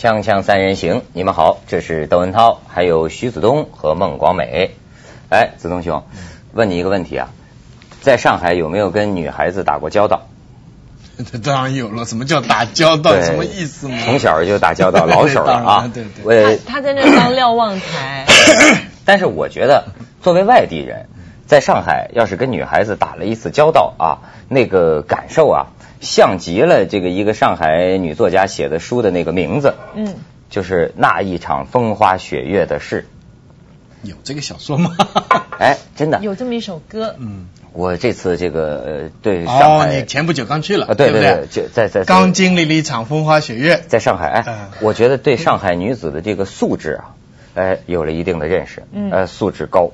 锵锵三人行，你们好，这是窦文涛，还有徐子东和孟广美。哎，子东兄，问你一个问题啊，在上海有没有跟女孩子打过交道？这 当然有了，什么叫打交道？什么意思嘛？从小就打交道，老手了啊。对对。他他在那当瞭望台。但是我觉得，作为外地人，在上海要是跟女孩子打了一次交道啊，那个感受啊。像极了这个一个上海女作家写的书的那个名字，嗯，就是那一场风花雪月的事。有这个小说吗？哎，真的有这么一首歌。嗯，我这次这个呃对上海，哦，你前不久刚去了，对对对，就在在刚经历了一场风花雪月，在上海。哎，我觉得对上海女子的这个素质啊，哎，有了一定的认识。嗯，呃，素质高。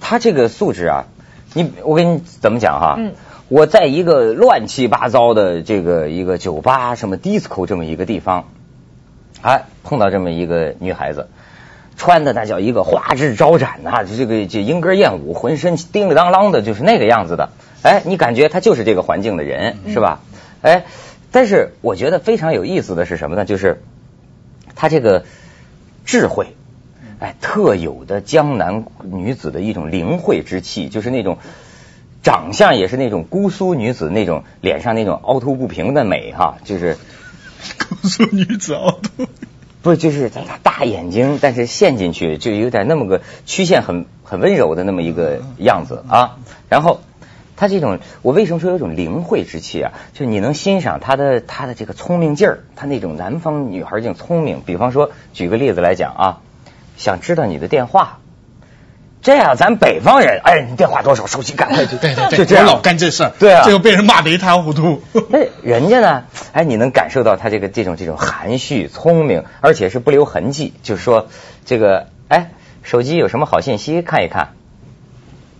她这个素质啊，你我跟你怎么讲哈？嗯。我在一个乱七八糟的这个一个酒吧，什么 disco 这么一个地方，哎，碰到这么一个女孩子，穿的那叫一个花枝招展呐，这个这莺歌燕舞，浑身叮里当啷的，就是那个样子的。哎，你感觉她就是这个环境的人，是吧？哎，但是我觉得非常有意思的是什么呢？就是她这个智慧，哎，特有的江南女子的一种灵慧之气，就是那种。长相也是那种姑苏女子那种脸上那种凹凸不平的美哈，就是姑苏女子凹凸，不就是她大眼睛，但是陷进去就有点那么个曲线很很温柔的那么一个样子啊。然后她这种，我为什么说有种灵慧之气啊？就你能欣赏她的她的这个聪明劲儿，她那种南方女孩这种聪明。比方说，举个例子来讲啊，想知道你的电话。这样，咱北方人，哎，你电话多少？手机赶快就对对对，就这样老干这事儿，对啊，最后被人骂得一塌糊涂。那人家呢？哎，你能感受到他这个这种这种含蓄、聪明，而且是不留痕迹。就是说，这个哎，手机有什么好信息看一看，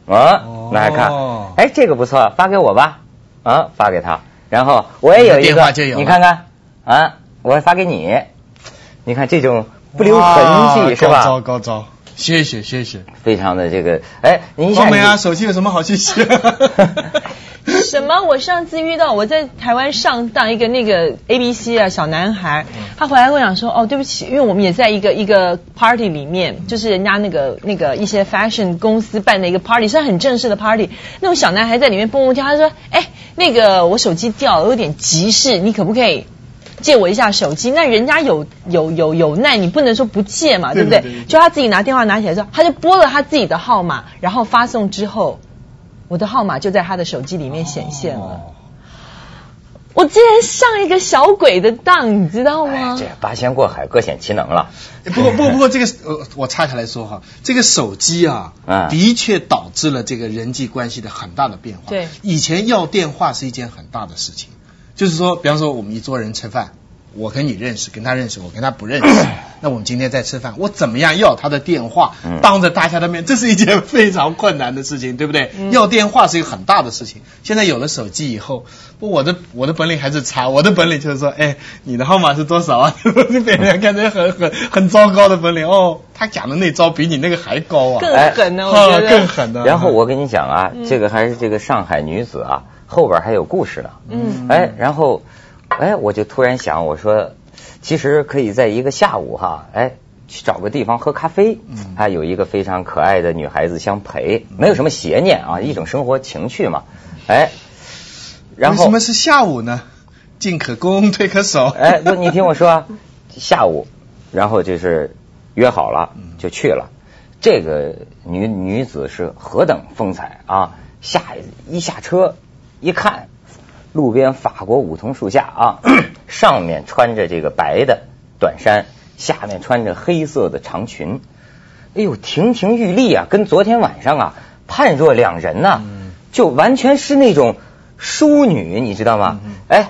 啊，拿来看，哎，这个不错，发给我吧，啊，发给他，然后我也有一个，你看看，啊，我发给你，你看这种不留痕迹是吧？高招高招。谢谢谢谢，非常的这个，哎，您方梅啊，手机有什么好信息？什么？我上次遇到我在台湾上当一个那个 A B C 啊小男孩，他回来跟我讲说，哦，对不起，因为我们也在一个一个 party 里面，就是人家那个那个一些 fashion 公司办的一个 party，是很正式的 party，那种小男孩在里面蹦蹦跳，他说，哎，那个我手机掉了，有点急事，你可不可以？借我一下手机，那人家有有有有难，你不能说不借嘛，对不对？就他自己拿电话拿起来之后，他就拨了他自己的号码，然后发送之后，我的号码就在他的手机里面显现了。我竟然上一个小鬼的当，你知道吗？这八仙过海，各显其能了。不过不过不过，这个呃，我插下来说哈，这个手机啊，的确导致了这个人际关系的很大的变化。对，以前要电话是一件很大的事情。就是说，比方说我们一桌人吃饭，我跟你认识，跟他认识，我跟他不认识，那我们今天在吃饭，我怎么样要他的电话？当着大家的面，这是一件非常困难的事情，对不对？要电话是一个很大的事情。现在有了手机以后，不，我的我的本领还是差，我的本领就是说，哎，你的号码是多少啊？别人看着很很很糟糕的本领哦，他讲的那招比你那个还高啊，更狠呢，我觉得更狠的。然后我跟你讲啊，这个还是这个上海女子啊。后边还有故事呢，嗯，哎，然后，哎，我就突然想，我说，其实可以在一个下午哈，哎，去找个地方喝咖啡，嗯，还有一个非常可爱的女孩子相陪，没有什么邪念啊，一种生活情趣嘛，哎，然后什么是下午呢？进可攻，退可守。哎，不，你听我说，下午，然后就是约好了就去了，这个女女子是何等风采啊！下一下车。一看，路边法国梧桐树下啊，上面穿着这个白的短衫，下面穿着黑色的长裙，哎呦，亭亭玉立啊，跟昨天晚上啊判若两人呐，就完全是那种淑女，你知道吗？哎，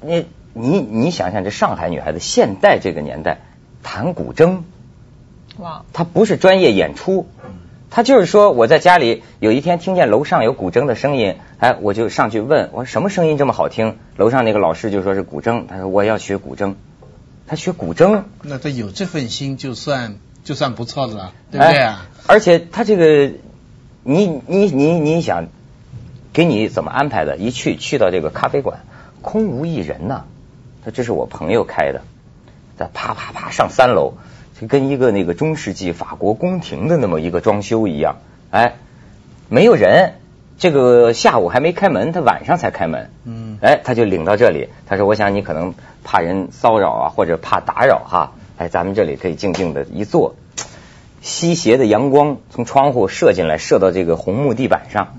你你你想想，这上海女孩子现在这个年代弹古筝，哇，她不是专业演出。他就是说，我在家里有一天听见楼上有古筝的声音，哎，我就上去问，我说什么声音这么好听？楼上那个老师就说是古筝，他说我要学古筝，他学古筝，那他有这份心就算就算不错的了，对不对啊？而且他这个，你你你你想，给你怎么安排的？一去去到这个咖啡馆，空无一人呐，他这是我朋友开的，他啪啪啪上三楼，就跟一个那个中世纪法国宫廷的那么一个装修一样，哎，没有人。这个下午还没开门，他晚上才开门。嗯，哎，他就领到这里。他说：“我想你可能怕人骚扰啊，或者怕打扰哈。哎，咱们这里可以静静的一坐。西斜的阳光从窗户射进来，射到这个红木地板上。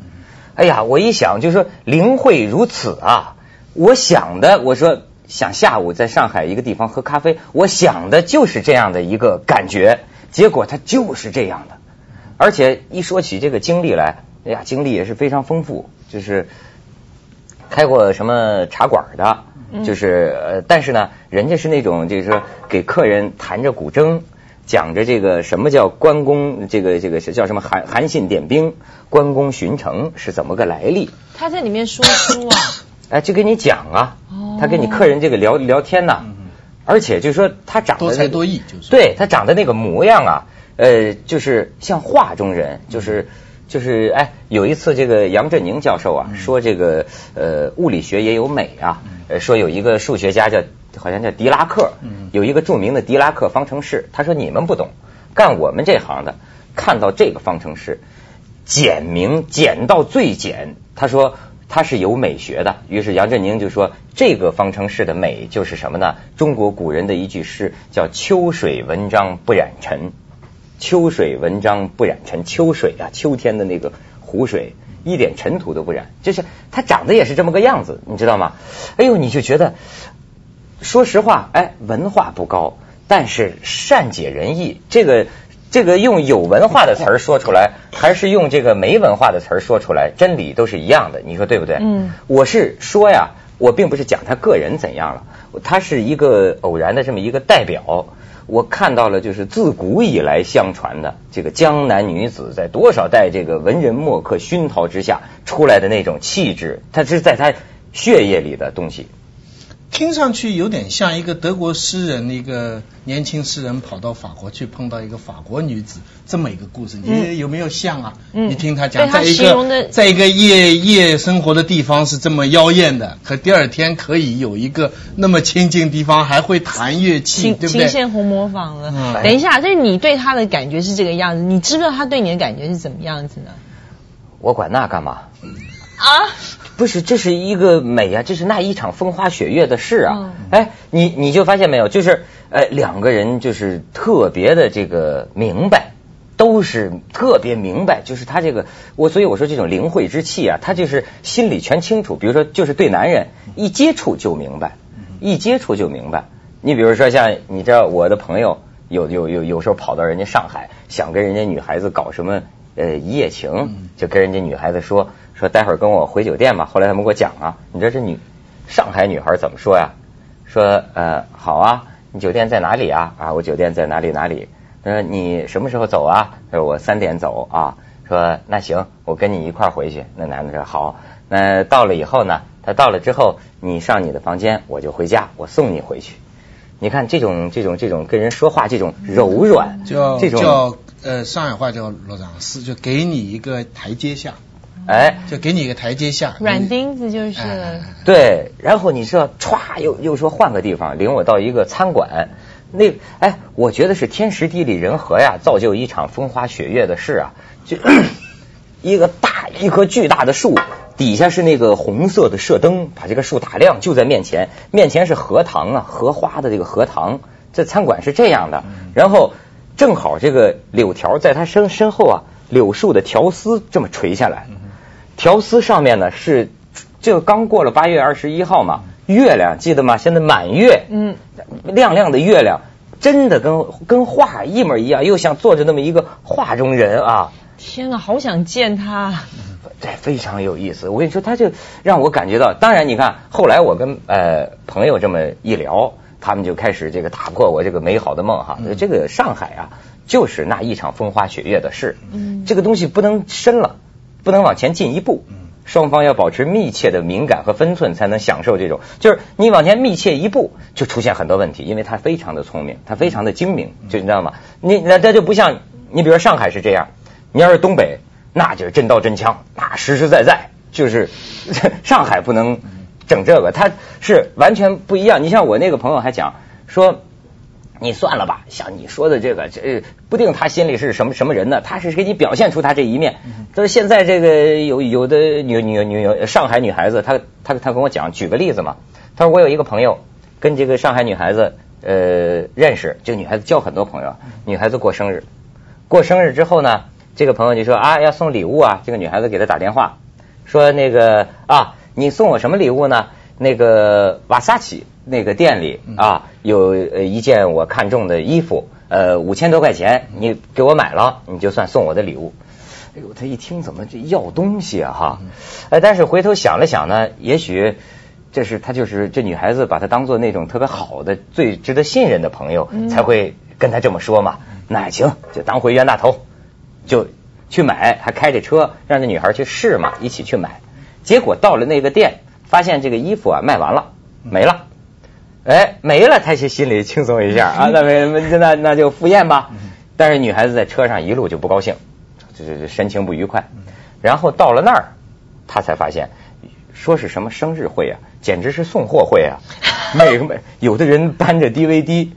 哎呀，我一想，就说灵慧如此啊！我想的，我说想下午在上海一个地方喝咖啡，我想的就是这样的一个感觉。结果他就是这样的，而且一说起这个经历来。”哎呀，经历也是非常丰富，就是开过什么茶馆的，就是呃，但是呢，人家是那种就是说给客人弹着古筝，讲着这个什么叫关公，这个这个叫什么韩韩信点兵，关公巡城是怎么个来历？他在里面说书啊，哎，就给你讲啊，他跟你客人这个聊聊天呐，而且就是说他长得多才多艺，就是。对他长得那个模样啊，呃，就是像画中人，就是。就是哎，有一次这个杨振宁教授啊说这个呃物理学也有美啊，呃说有一个数学家叫好像叫狄拉克，有一个著名的狄拉克方程式，他说你们不懂，干我们这行的看到这个方程式简明简到最简，他说他是有美学的，于是杨振宁就说这个方程式的美就是什么呢？中国古人的一句诗叫秋水文章不染尘。秋水文章不染尘，秋水啊，秋天的那个湖水一点尘土都不染，就是它长得也是这么个样子，你知道吗？哎呦，你就觉得，说实话，哎，文化不高，但是善解人意。这个这个用有文化的词儿说出来，还是用这个没文化的词儿说出来，真理都是一样的，你说对不对？嗯，我是说呀，我并不是讲他个人怎样了，他是一个偶然的这么一个代表。我看到了，就是自古以来相传的这个江南女子，在多少代这个文人墨客熏陶之下出来的那种气质，它是在她血液里的东西。听上去有点像一个德国诗人，一个年轻诗人跑到法国去碰到一个法国女子这么一个故事，你有没有像啊？你听他讲，在一个在一个夜夜生活的地方是这么妖艳的，可第二天可以有一个那么清静地方，还会弹乐器，对不对？秦献红模仿了。等一下，这你对他的感觉是这个样子，你知不知道他对你的感觉是怎么样子呢？我管那干嘛？啊？不是，这是一个美啊，这是那一场风花雪月的事啊！哎，你你就发现没有，就是呃两个人就是特别的这个明白，都是特别明白，就是他这个我所以我说这种灵慧之气啊，他就是心里全清楚。比如说，就是对男人一接触就明白，一接触就明白。你比如说像你知道我的朋友有有有有时候跑到人家上海，想跟人家女孩子搞什么呃一夜情，就跟人家女孩子说。说待会儿跟我回酒店吧。后来他们给我讲啊，你这女上海女孩怎么说呀？说呃好啊，你酒店在哪里啊？啊我酒店在哪里哪里？他说你什么时候走啊？他说我三点走啊。说那行，我跟你一块儿回去。那男的说好。那到了以后呢？他到了之后，你上你的房间，我就回家，我送你回去。你看这种这种这种跟人说话这种柔软，叫叫呃上海话叫落长丝，就给你一个台阶下。哎，就给你一个台阶下，软钉子就是。对，然后你说歘，又又说换个地方，领我到一个餐馆。那哎，我觉得是天时地利人和呀，造就一场风花雪月的事啊。就 一个大一棵巨大的树，底下是那个红色的射灯，把这个树打亮，就在面前，面前是荷塘啊，荷花的这个荷塘。这餐馆是这样的，然后正好这个柳条在他身身后啊，柳树的条丝这么垂下来。条丝上面呢是，就刚过了八月二十一号嘛，月亮记得吗？现在满月，嗯，亮亮的月亮，真的跟跟画一模一样，又像坐着那么一个画中人啊！天哪，好想见他！这，非常有意思。我跟你说，他就让我感觉到，当然你看，后来我跟呃朋友这么一聊，他们就开始这个打破我这个美好的梦哈。这个上海啊，就是那一场风花雪月的事，嗯，这个东西不能深了。不能往前进一步，双方要保持密切的敏感和分寸，才能享受这种。就是你往前密切一步，就出现很多问题，因为他非常的聪明，他非常的精明，就你知道吗？你那这就不像你，比如上海是这样，你要是东北，那就是真刀真枪，那实实在在，就是 上海不能整这个，他是完全不一样。你像我那个朋友还讲说，你算了吧，像你说的这个，这不定他心里是什么什么人呢？他是给你表现出他这一面。但是现在这个有有的女女女上海女孩子，她她她跟我讲，举个例子嘛。她说我有一个朋友跟这个上海女孩子呃认识，这个女孩子交很多朋友，女孩子过生日，过生日之后呢，这个朋友就说啊要送礼物啊，这个女孩子给他打电话说那个啊你送我什么礼物呢？那个瓦萨奇那个店里啊，有呃一件我看中的衣服，呃五千多块钱，你给我买了，你就算送我的礼物。哎呦，他一听怎么这要东西啊哈？哎，但是回头想了想呢，也许这是他就是这女孩子把他当做那种特别好的、最值得信任的朋友，才会跟他这么说嘛。那行，就当回冤大头，就去买，还开着车让那女孩去试嘛，一起去买。结果到了那个店。发现这个衣服啊卖完了，没了，哎没了，他就心里轻松一下 啊，那没那那就赴宴吧。但是女孩子在车上一路就不高兴，这这神情不愉快。然后到了那儿，他才发现说是什么生日会啊，简直是送货会啊。每个每有的人搬着 DVD，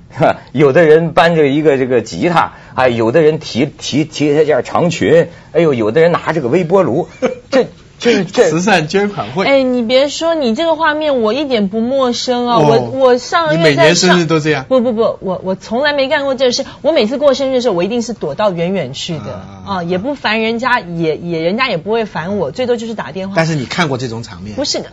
有的人搬着一个这个吉他，哎，有的人提提提一件长裙，哎呦，有的人拿着个微波炉，这。这 慈善捐款会。哎，你别说，你这个画面我一点不陌生啊！我我上个月每年生日都这样。不不不，我我从来没干过这事。我每次过生日的时候，我一定是躲到远远去的啊，也不烦人家，也也人家也不会烦我，最多就是打电话。但是你看过这种场面？不是的，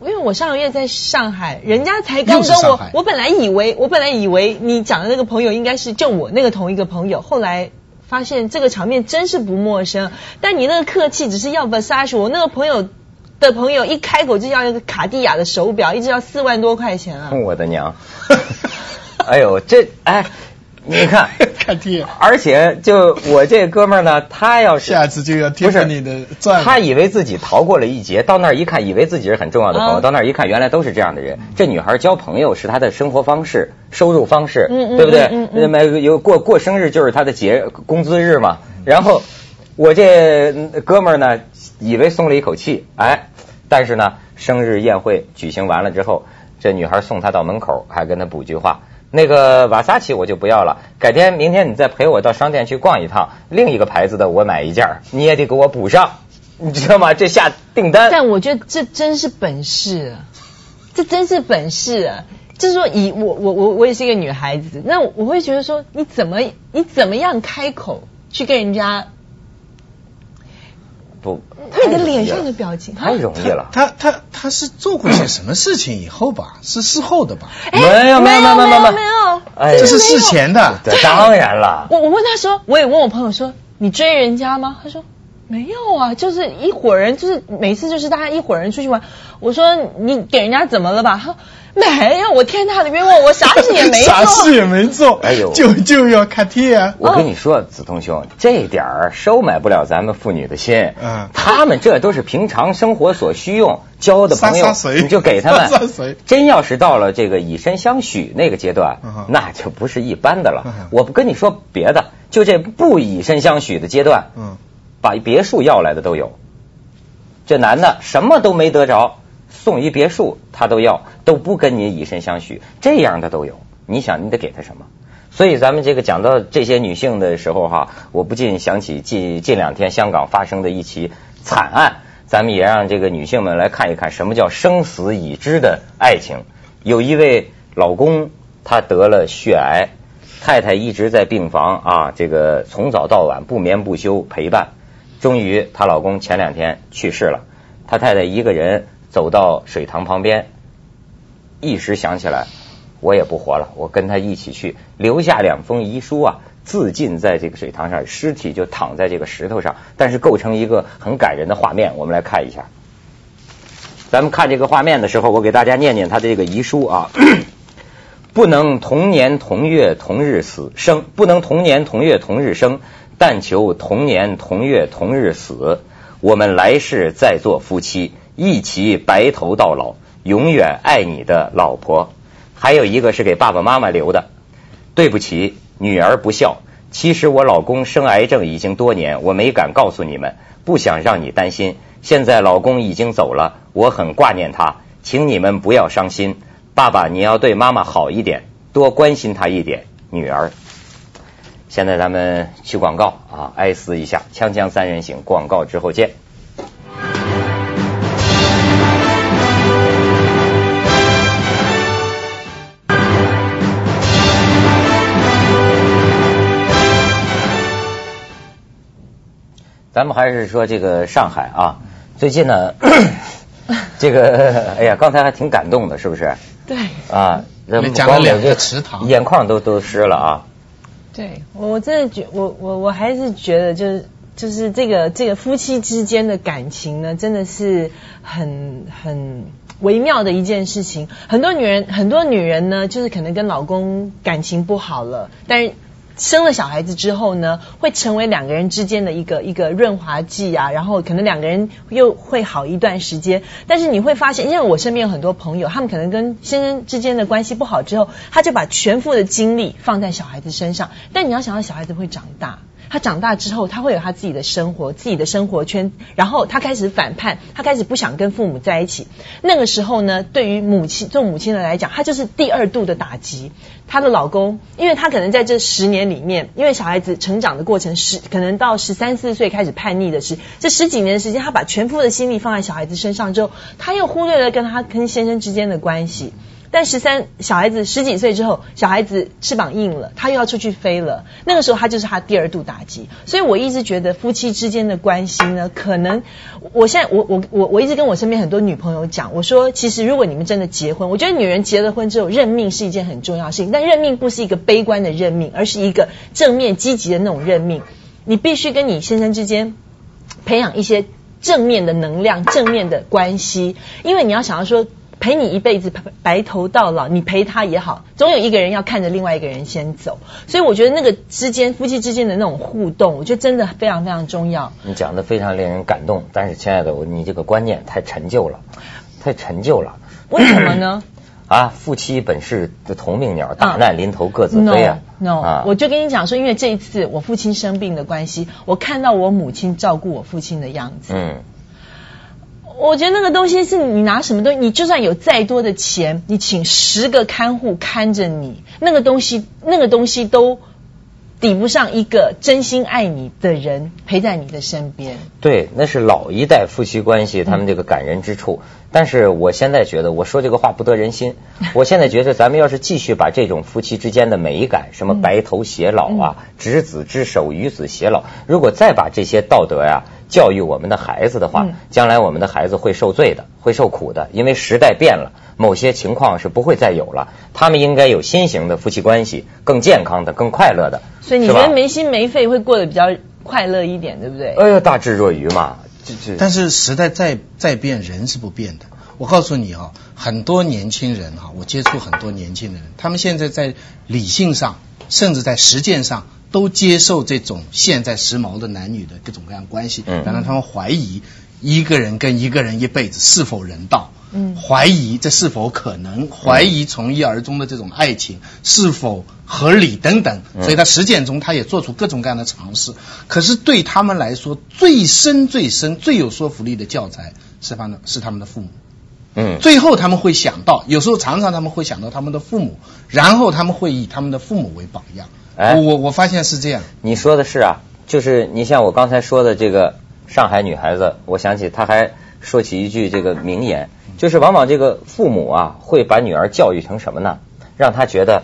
因为我上个月在上海，人家才刚跟我，我本来以为我本来以为你讲的那个朋友应该是就我那个同一个朋友，后来。发现这个场面真是不陌生，但你那个客气只是要 Versace，我那个朋友的朋友一开口就要一个卡地亚的手表，一直要四万多块钱啊！我的娘！哎呦，这哎。你看，看贴，而且就我这哥们儿呢，他要是下次就要贴上你的钻，他以为自己逃过了一劫，到那儿一看，以为自己是很重要的朋友，到那儿一看，原来都是这样的人。这女孩交朋友是她的生活方式、收入方式，对不对？那么有过过生日就是她的节工资日嘛。然后我这哥们儿呢，以为松了一口气，哎，但是呢，生日宴会举行完了之后，这女孩送他到门口，还跟他补句话。那个瓦萨奇我就不要了，改天明天你再陪我到商店去逛一趟，另一个牌子的我买一件，你也得给我补上，你知道吗？这下订单。但我觉得这真是本事，这真是本事！就是说，以我我我我也是一个女孩子，那我会觉得说，你怎么你怎么样开口去跟人家？不，他你的脸上的表情太容易了。他他他是做过些什么事情以后吧？是事后的吧？没有没有没有没有没有，这是事前的。对，当然了。我我问他说，我也问我朋友说，你追人家吗？他说没有啊，就是一伙人，就是每次就是大家一伙人出去玩。我说你给人家怎么了吧？他。没有，我天大的冤枉，我啥事也没做，啥事也没做，哎呦，就就要看贴。我跟你说，子通兄，这点儿收买不了咱们妇女的心。嗯，他们这都是平常生活所需用，交的朋友你就给他们。真要是到了这个以身相许那个阶段，那就不是一般的了。我不跟你说别的，就这不以身相许的阶段，嗯，把别墅要来的都有。这男的什么都没得着。送一别墅，他都要，都不跟你以身相许，这样的都有。你想，你得给他什么？所以咱们这个讲到这些女性的时候哈，我不禁想起近近两天香港发生的一起惨案。咱们也让这个女性们来看一看什么叫生死已知的爱情。有一位老公他得了血癌，太太一直在病房啊，这个从早到晚不眠不休陪伴。终于，她老公前两天去世了，她太太一个人。走到水塘旁边，一时想起来，我也不活了，我跟他一起去，留下两封遗书啊，自尽在这个水塘上，尸体就躺在这个石头上，但是构成一个很感人的画面。我们来看一下，咱们看这个画面的时候，我给大家念念他的这个遗书啊，不能同年同月同日死生，不能同年同月同日生，但求同年同月同日死，我们来世再做夫妻。一起白头到老，永远爱你的老婆。还有一个是给爸爸妈妈留的。对不起，女儿不孝。其实我老公生癌症已经多年，我没敢告诉你们，不想让你担心。现在老公已经走了，我很挂念他，请你们不要伤心。爸爸，你要对妈妈好一点，多关心她一点。女儿。现在咱们去广告啊，哀思一下，锵锵三人行，广告之后见。咱们还是说这个上海啊，最近呢，这个哎呀，刚才还挺感动的，是不是？对。啊，讲了两个池塘，眼眶都都湿了啊。对，我真的觉我我我还是觉得就是就是这个这个夫妻之间的感情呢，真的是很很微妙的一件事情。很多女人很多女人呢，就是可能跟老公感情不好了，但是。生了小孩子之后呢，会成为两个人之间的一个一个润滑剂啊，然后可能两个人又会好一段时间。但是你会发现，因为我身边有很多朋友，他们可能跟先生之间的关系不好之后，他就把全部的精力放在小孩子身上。但你要想到小孩子会长大。他长大之后，他会有他自己的生活，自己的生活圈，然后他开始反叛，他开始不想跟父母在一起。那个时候呢，对于母亲做母亲的来讲，他就是第二度的打击。她的老公，因为他可能在这十年里面，因为小孩子成长的过程十，可能到十三四岁开始叛逆的是这十几年的时间，他把全部的心力放在小孩子身上之后，他又忽略了跟他跟先生之间的关系。但十三小孩子十几岁之后，小孩子翅膀硬了，他又要出去飞了。那个时候，他就是他第二度打击。所以我一直觉得夫妻之间的关系呢，可能我现在我我我我一直跟我身边很多女朋友讲，我说其实如果你们真的结婚，我觉得女人结了婚之后认命是一件很重要的事情。但认命不是一个悲观的认命，而是一个正面积极的那种认命。你必须跟你先生之间培养一些正面的能量、正面的关系，因为你要想要说。陪你一辈子白头到老，你陪他也好，总有一个人要看着另外一个人先走，所以我觉得那个之间夫妻之间的那种互动，我觉得真的非常非常重要。你讲的非常令人感动，但是亲爱的，你这个观念太陈旧了，太陈旧了。为什么呢？啊，夫妻本是同命鸟，大难临头各自飞啊。No，我就跟你讲说，因为这一次我父亲生病的关系，我看到我母亲照顾我父亲的样子。嗯。我觉得那个东西是你拿什么东西，你就算有再多的钱，你请十个看护看着你，那个东西，那个东西都抵不上一个真心爱你的人陪在你的身边。对，那是老一代夫妻关系他们这个感人之处。但是我现在觉得我说这个话不得人心。我现在觉得咱们要是继续把这种夫妻之间的美感，什么白头偕老啊，执子之手，与子偕老，如果再把这些道德呀。教育我们的孩子的话，将来我们的孩子会受罪的，会受苦的，因为时代变了，某些情况是不会再有了。他们应该有新型的夫妻关系，更健康的、更快乐的。所以你觉得没心没肺会过得比较快乐一点，对不对？哎呀，大智若愚嘛。但是时代再再变，人是不变的。我告诉你啊，很多年轻人哈，我接触很多年轻人，他们现在在理性上，甚至在实践上。都接受这种现在时髦的男女的各种各样关系，然后他们怀疑一个人跟一个人一辈子是否人道，嗯，怀疑这是否可能，怀疑从一而终的这种爱情是否合理等等，所以他实践中他也做出各种各样的尝试。可是对他们来说，最深、最深、最有说服力的教材是他们是他们的父母，嗯，最后他们会想到，有时候常常他们会想到他们的父母，然后他们会以他们的父母为榜样。哎，我我发现是这样。你说的是啊，就是你像我刚才说的这个上海女孩子，我想起她还说起一句这个名言，就是往往这个父母啊会把女儿教育成什么呢？让她觉得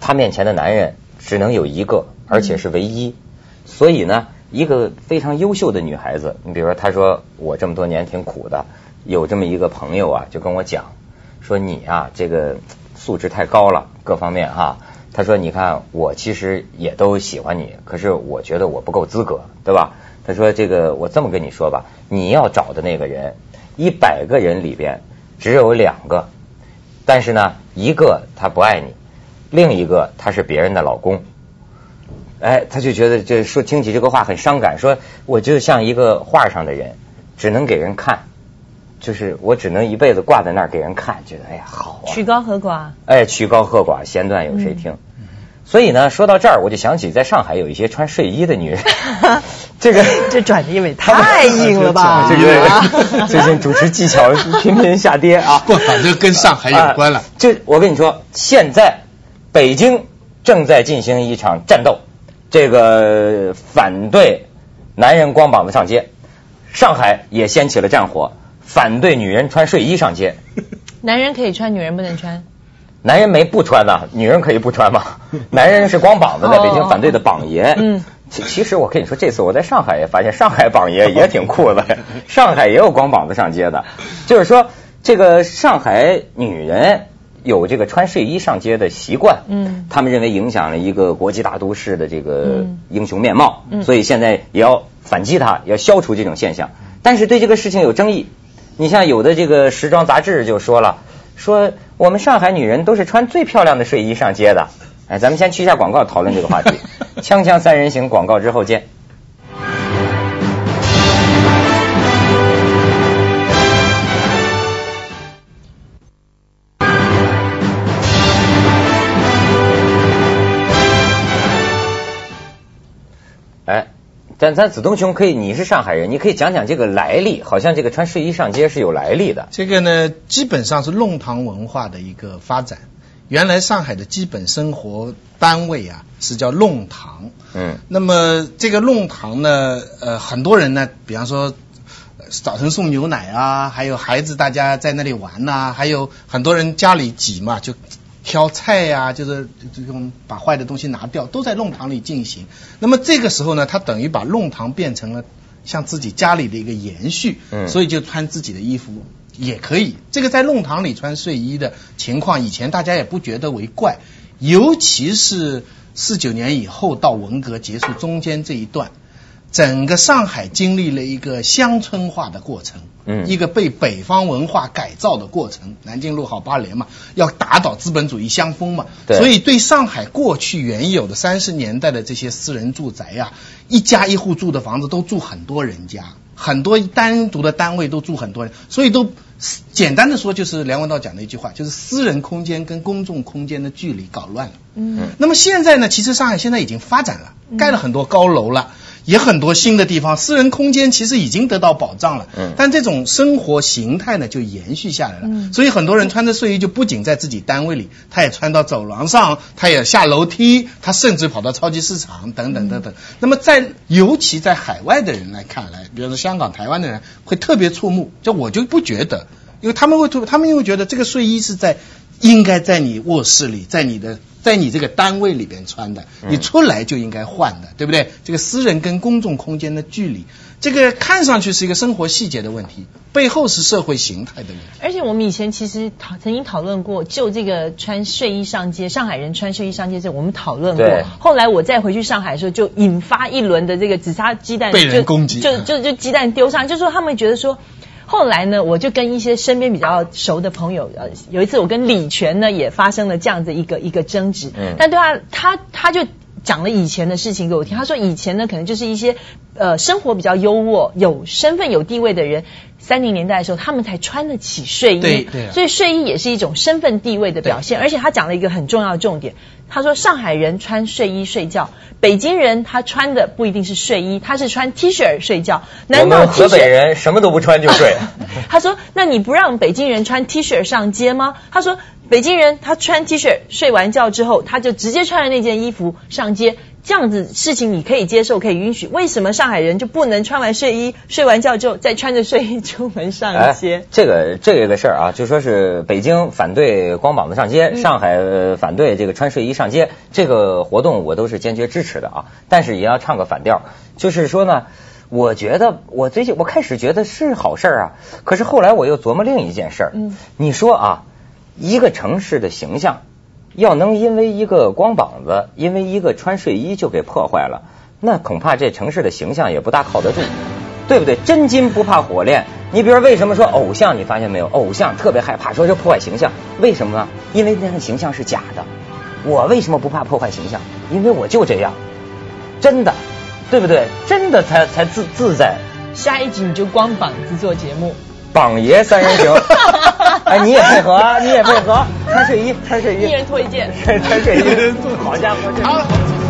她面前的男人只能有一个，而且是唯一。所以呢，一个非常优秀的女孩子，你比如说她说我这么多年挺苦的，有这么一个朋友啊，就跟我讲说你啊这个素质太高了，各方面哈。他说：“你看，我其实也都喜欢你，可是我觉得我不够资格，对吧？”他说：“这个我这么跟你说吧，你要找的那个人，一百个人里边只有两个，但是呢，一个他不爱你，另一个他是别人的老公。”哎，他就觉得这说听起这个话很伤感，说我就像一个画上的人，只能给人看。就是我只能一辈子挂在那儿给人看，觉得哎呀好啊。曲高和寡。哎，曲高和寡，弦断有谁听？所以呢，说到这儿，我就想起在上海有一些穿睡衣的女人。这个这转的因为太硬了吧？这个最近主持技巧频频下跌啊。不，反正跟上海有关了。这我跟你说，现在北京正在进行一场战斗，这个反对男人光膀子上街，上海也掀起了战火，反对女人穿睡衣上街。男人可以穿，女人不能穿。男人没不穿呐，女人可以不穿吗？男人是光膀子，在北京反对的榜爷。嗯，其其实我跟你说，这次我在上海也发现，上海榜爷也挺酷的，上海也有光膀子上街的。就是说，这个上海女人有这个穿睡衣上街的习惯。嗯，他们认为影响了一个国际大都市的这个英雄面貌，所以现在也要反击它，要消除这种现象。但是对这个事情有争议。你像有的这个时装杂志就说了，说我们上海女人都是穿最漂亮的睡衣上街的。哎，咱们先去一下广告，讨论这个话题。锵锵三人行广告之后见。哎。但咱子东兄可以，你是上海人，你可以讲讲这个来历。好像这个穿睡衣上街是有来历的。这个呢，基本上是弄堂文化的一个发展。原来上海的基本生活单位啊是叫弄堂。嗯。那么这个弄堂呢，呃，很多人呢，比方说早晨送牛奶啊，还有孩子大家在那里玩呐，还有很多人家里挤嘛，就。挑菜呀，就是这种把坏的东西拿掉，都在弄堂里进行。那么这个时候呢，他等于把弄堂变成了像自己家里的一个延续，嗯，所以就穿自己的衣服也可以。这个在弄堂里穿睡衣的情况，以前大家也不觉得为怪，尤其是四九年以后到文革结束中间这一段。整个上海经历了一个乡村化的过程，嗯，一个被北方文化改造的过程。南京路好八连嘛，要打倒资本主义乡风嘛，所以对上海过去原有的三十年代的这些私人住宅呀，一家一户住的房子都住很多人家，很多单独的单位都住很多人，所以都简单的说就是梁文道讲的一句话，就是私人空间跟公众空间的距离搞乱了。嗯，那么现在呢，其实上海现在已经发展了，盖了很多高楼了。也很多新的地方，私人空间其实已经得到保障了。嗯，但这种生活形态呢，就延续下来了。嗯，所以很多人穿着睡衣，就不仅在自己单位里，他也穿到走廊上，他也下楼梯，他甚至跑到超级市场等等等等。那么在尤其在海外的人来看来，比如说香港、台湾的人，会特别触目。就我就不觉得，因为他们会特，他们因为觉得这个睡衣是在应该在你卧室里，在你的。在你这个单位里边穿的，你出来就应该换的，对不对？这个私人跟公众空间的距离，这个看上去是一个生活细节的问题，背后是社会形态的问题。而且我们以前其实讨曾经讨论过，就这个穿睡衣上街，上海人穿睡衣上街这，我们讨论过。后来我再回去上海的时候，就引发一轮的这个紫砂鸡蛋被人攻击，就就就鸡蛋丢上，就说他们觉得说。后来呢，我就跟一些身边比较熟的朋友，呃，有一次我跟李泉呢也发生了这样的一个一个争执，嗯，但对他他他就讲了以前的事情给我听，他说以前呢可能就是一些呃生活比较优渥、有身份、有地位的人。三零年代的时候，他们才穿得起睡衣，所以睡衣也是一种身份地位的表现。而且他讲了一个很重要的重点，他说上海人穿睡衣睡觉，北京人他穿的不一定是睡衣，他是穿 T 恤睡觉。难道河北人什么都不穿就睡。他说：“那你不让北京人穿 T 恤上街吗？”他说：“北京人他穿 T 恤睡完觉之后，他就直接穿着那件衣服上街。”这样子事情你可以接受，可以允许，为什么上海人就不能穿完睡衣，睡完觉之后再穿着睡衣出门上街？这个这个事儿啊，就说是北京反对光膀子上街，上海反对这个穿睡衣上街，这个活动我都是坚决支持的啊。但是也要唱个反调，就是说呢，我觉得我最近我开始觉得是好事儿啊，可是后来我又琢磨另一件事儿。嗯，你说啊，一个城市的形象。要能因为一个光膀子，因为一个穿睡衣就给破坏了，那恐怕这城市的形象也不大靠得住，对不对？真金不怕火炼。你比如说，为什么说偶像？你发现没有？偶像特别害怕说这破坏形象，为什么呢？因为那个形象是假的。我为什么不怕破坏形象？因为我就这样，真的，对不对？真的才才自自在。下一集你就光膀子做节目。榜爷三人行，哎，你也配合，你也配合，穿睡衣，穿睡衣，一人脱一件，穿睡衣，好家伙，好。